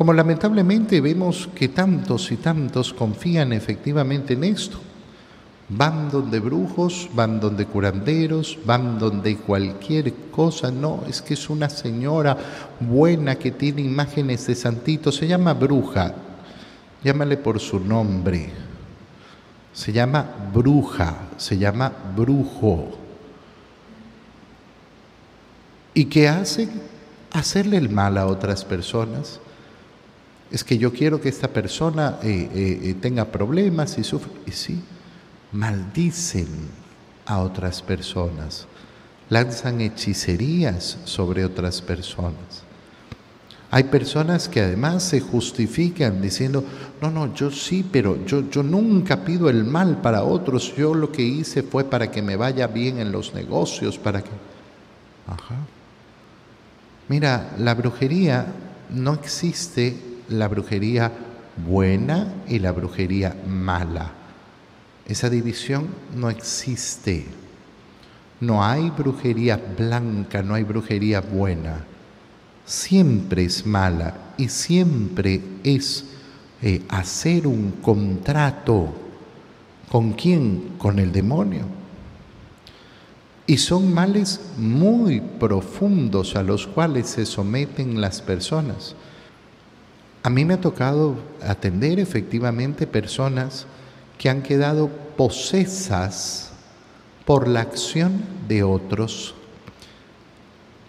Como lamentablemente vemos que tantos y tantos confían efectivamente en esto. Van donde brujos, van donde curanderos, van donde cualquier cosa. No, es que es una señora buena que tiene imágenes de santitos. Se llama bruja. Llámale por su nombre. Se llama bruja, se llama brujo. ¿Y qué hacen? Hacerle el mal a otras personas. Es que yo quiero que esta persona eh, eh, eh, tenga problemas y sufra. Y sí, maldicen a otras personas, lanzan hechicerías sobre otras personas. Hay personas que además se justifican diciendo, no, no, yo sí, pero yo, yo nunca pido el mal para otros, yo lo que hice fue para que me vaya bien en los negocios, para que... Ajá. Mira, la brujería, no existe la brujería buena y la brujería mala. Esa división no existe. No hay brujería blanca, no hay brujería buena. Siempre es mala y siempre es eh, hacer un contrato. ¿Con quién? Con el demonio. Y son males muy profundos a los cuales se someten las personas. A mí me ha tocado atender efectivamente personas que han quedado posesas por la acción de otros,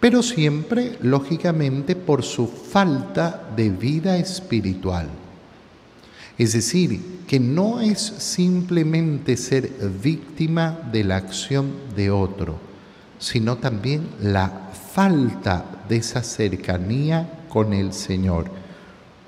pero siempre, lógicamente, por su falta de vida espiritual. Es decir, que no es simplemente ser víctima de la acción de otro, sino también la falta de esa cercanía con el Señor